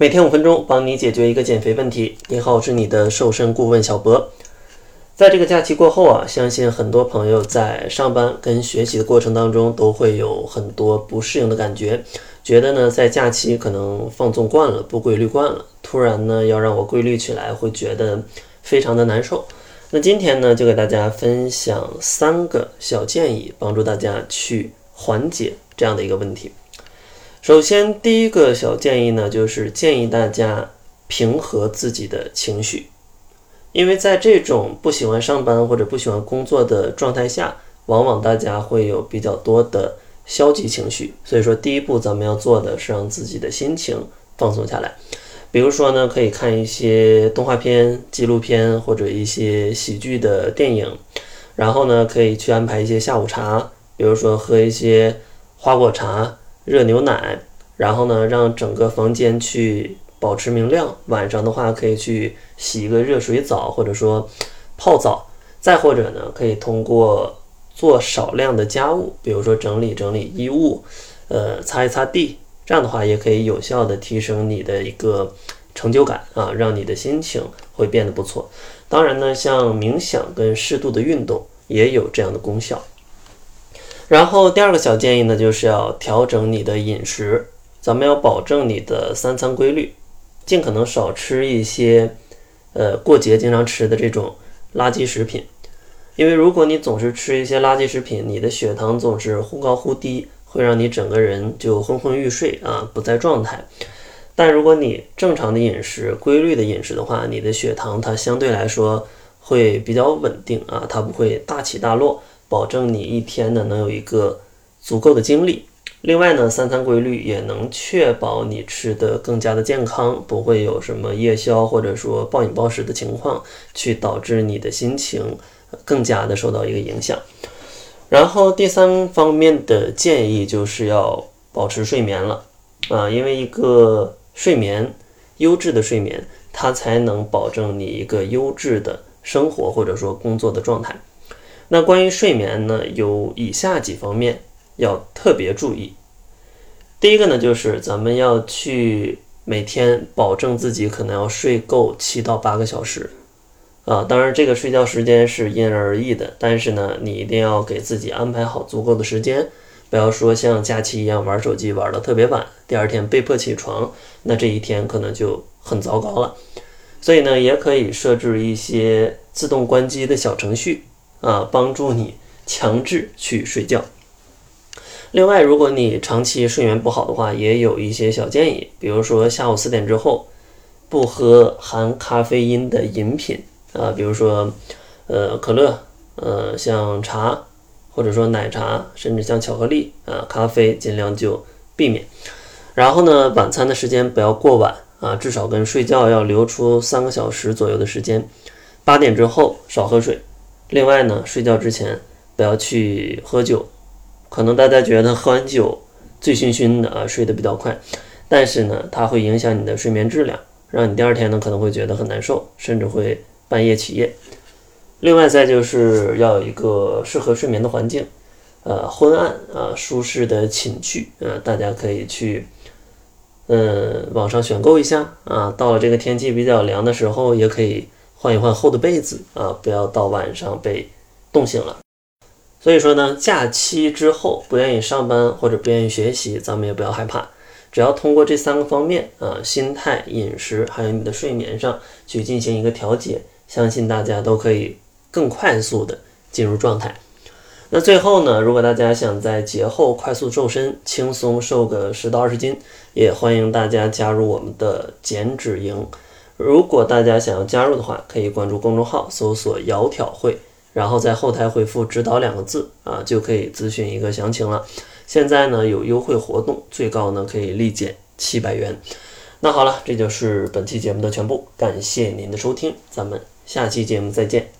每天五分钟，帮你解决一个减肥问题。你好，我是你的瘦身顾问小博。在这个假期过后啊，相信很多朋友在上班跟学习的过程当中，都会有很多不适应的感觉，觉得呢在假期可能放纵惯了，不规律惯了，突然呢要让我规律起来，会觉得非常的难受。那今天呢，就给大家分享三个小建议，帮助大家去缓解这样的一个问题。首先，第一个小建议呢，就是建议大家平和自己的情绪，因为在这种不喜欢上班或者不喜欢工作的状态下，往往大家会有比较多的消极情绪。所以说，第一步咱们要做的是让自己的心情放松下来。比如说呢，可以看一些动画片、纪录片或者一些喜剧的电影，然后呢，可以去安排一些下午茶，比如说喝一些花果茶。热牛奶，然后呢，让整个房间去保持明亮。晚上的话，可以去洗一个热水澡，或者说泡澡。再或者呢，可以通过做少量的家务，比如说整理整理衣物，呃，擦一擦地。这样的话，也可以有效的提升你的一个成就感啊，让你的心情会变得不错。当然呢，像冥想跟适度的运动也有这样的功效。然后第二个小建议呢，就是要调整你的饮食，咱们要保证你的三餐规律，尽可能少吃一些，呃，过节经常吃的这种垃圾食品，因为如果你总是吃一些垃圾食品，你的血糖总是忽高忽低，会让你整个人就昏昏欲睡啊，不在状态。但如果你正常的饮食、规律的饮食的话，你的血糖它相对来说会比较稳定啊，它不会大起大落。保证你一天呢能有一个足够的精力。另外呢，三餐规律也能确保你吃的更加的健康，不会有什么夜宵或者说暴饮暴食的情况，去导致你的心情更加的受到一个影响。然后第三方面的建议就是要保持睡眠了啊，因为一个睡眠优质的睡眠，它才能保证你一个优质的生活或者说工作的状态。那关于睡眠呢，有以下几方面要特别注意。第一个呢，就是咱们要去每天保证自己可能要睡够七到八个小时啊。当然，这个睡觉时间是因人而异的，但是呢，你一定要给自己安排好足够的时间，不要说像假期一样玩手机玩的特别晚，第二天被迫起床，那这一天可能就很糟糕了。所以呢，也可以设置一些自动关机的小程序。啊，帮助你强制去睡觉。另外，如果你长期睡眠不好的话，也有一些小建议，比如说下午四点之后不喝含咖啡因的饮品啊，比如说呃可乐，呃像茶，或者说奶茶，甚至像巧克力啊，咖啡尽量就避免。然后呢，晚餐的时间不要过晚啊，至少跟睡觉要留出三个小时左右的时间。八点之后少喝水。另外呢，睡觉之前不要去喝酒，可能大家觉得喝完酒醉醺醺的啊，睡得比较快，但是呢，它会影响你的睡眠质量，让你第二天呢可能会觉得很难受，甚至会半夜起夜。另外再就是要有一个适合睡眠的环境，呃，昏暗啊，舒适的寝具，呃，大家可以去，嗯，网上选购一下啊。到了这个天气比较凉的时候，也可以。换一换厚的被子啊，不要到晚上被冻醒了。所以说呢，假期之后不愿意上班或者不愿意学习，咱们也不要害怕。只要通过这三个方面啊，心态、饮食还有你的睡眠上去进行一个调节，相信大家都可以更快速的进入状态。那最后呢，如果大家想在节后快速瘦身，轻松瘦个十到二十斤，也欢迎大家加入我们的减脂营。如果大家想要加入的话，可以关注公众号，搜索“窈窕会”，然后在后台回复“指导”两个字啊，就可以咨询一个详情了。现在呢有优惠活动，最高呢可以立减七百元。那好了，这就是本期节目的全部，感谢您的收听，咱们下期节目再见。